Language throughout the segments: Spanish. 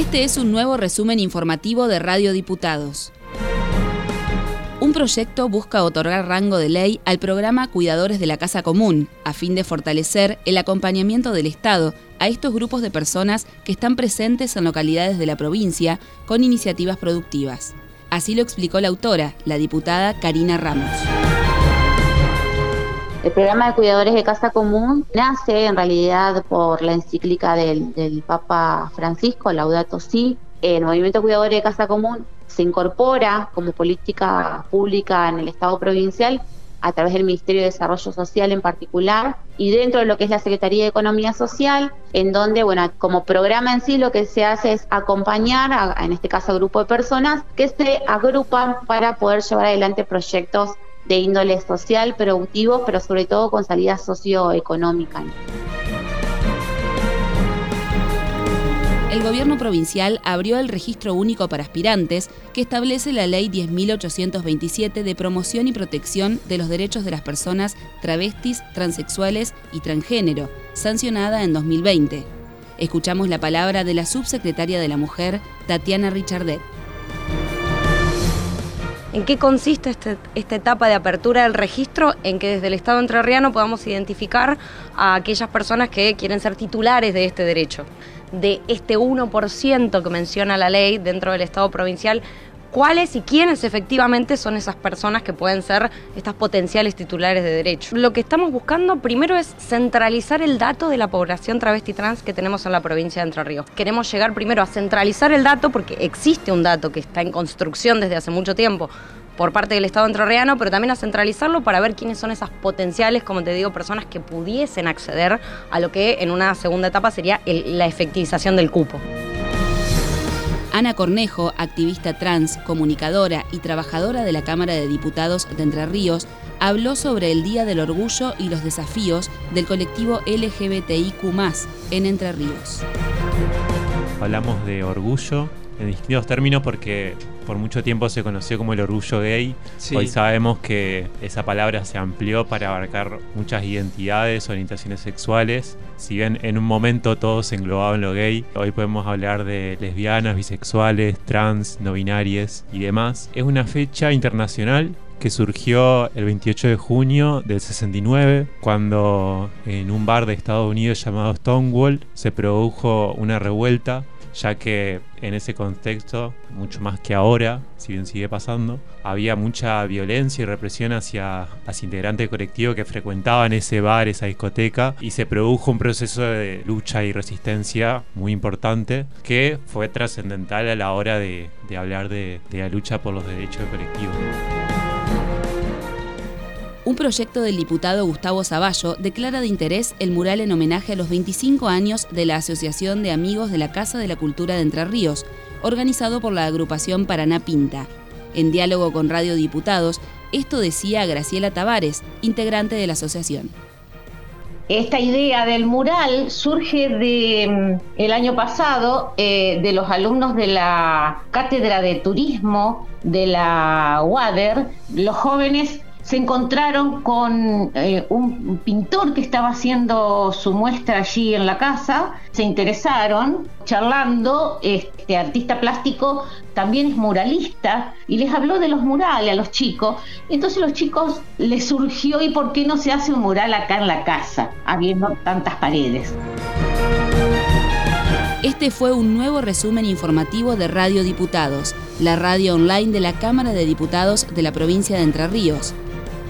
Este es un nuevo resumen informativo de Radio Diputados. Un proyecto busca otorgar rango de ley al programa Cuidadores de la Casa Común, a fin de fortalecer el acompañamiento del Estado a estos grupos de personas que están presentes en localidades de la provincia con iniciativas productivas. Así lo explicó la autora, la diputada Karina Ramos. El programa de cuidadores de casa común nace en realidad por la encíclica del, Papa Francisco, Laudato Si. El movimiento cuidadores de casa común se incorpora como política pública en el Estado provincial a través del Ministerio de Desarrollo Social en particular y dentro de lo que es la Secretaría de Economía Social, en donde, bueno, como programa en sí lo que se hace es acompañar, a, en este caso, a grupo de personas que se agrupan para poder llevar adelante proyectos de índole social, productivo, pero sobre todo con salida socioeconómica. El gobierno provincial abrió el registro único para aspirantes que establece la ley 10.827 de promoción y protección de los derechos de las personas travestis, transexuales y transgénero, sancionada en 2020. Escuchamos la palabra de la subsecretaria de la Mujer, Tatiana Richardet. ¿En qué consiste este, esta etapa de apertura del registro? En que desde el Estado entrerriano podamos identificar a aquellas personas que quieren ser titulares de este derecho. De este 1% que menciona la ley dentro del Estado provincial, cuáles y quiénes efectivamente son esas personas que pueden ser estas potenciales titulares de derecho. Lo que estamos buscando primero es centralizar el dato de la población travesti trans que tenemos en la provincia de Entre Ríos. Queremos llegar primero a centralizar el dato porque existe un dato que está en construcción desde hace mucho tiempo por parte del Estado entrerriano, pero también a centralizarlo para ver quiénes son esas potenciales, como te digo, personas que pudiesen acceder a lo que en una segunda etapa sería la efectivización del cupo. Ana Cornejo, activista trans, comunicadora y trabajadora de la Cámara de Diputados de Entre Ríos, habló sobre el Día del Orgullo y los desafíos del colectivo LGBTIQ en Entre Ríos. Hablamos de orgullo en distintos términos porque por mucho tiempo se conoció como el orgullo gay. Hoy sabemos que esa palabra se amplió para abarcar muchas identidades, orientaciones sexuales. Si bien en un momento todos se englobaban lo gay, hoy podemos hablar de lesbianas, bisexuales, trans, no binarias y demás. Es una fecha internacional que surgió el 28 de junio del 69, cuando en un bar de Estados Unidos llamado Stonewall se produjo una revuelta ya que en ese contexto, mucho más que ahora, si bien sigue pasando, había mucha violencia y represión hacia las integrantes del colectivo que frecuentaban ese bar, esa discoteca, y se produjo un proceso de lucha y resistencia muy importante que fue trascendental a la hora de, hablar de, de la lucha por los derechos del colectivo. Un proyecto del diputado Gustavo Zavallo declara de interés el mural en homenaje a los 25 años de la Asociación de Amigos de la Casa de la Cultura de Entre Ríos, organizado por la agrupación Paraná Pinta. En diálogo con Radio Diputados, esto decía Graciela Tavares, integrante de la asociación. Esta idea del mural surge de mm, el año pasado eh, de los alumnos de la cátedra de turismo de la UADER. Los jóvenes se encontraron con eh, un pintor que estaba haciendo su muestra allí en la casa, se interesaron, charlando, este artista plástico también es muralista y les habló de los murales a los chicos. Entonces los chicos les surgió, ¿y por qué no se hace un mural acá en la casa, habiendo tantas paredes? Este fue un nuevo resumen informativo de Radio Diputados, la radio online de la Cámara de Diputados de la provincia de Entre Ríos.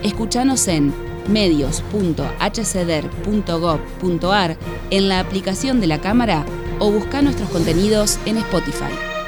Escuchanos en medios.hcder.gov.ar en la aplicación de la Cámara o busca nuestros contenidos en Spotify.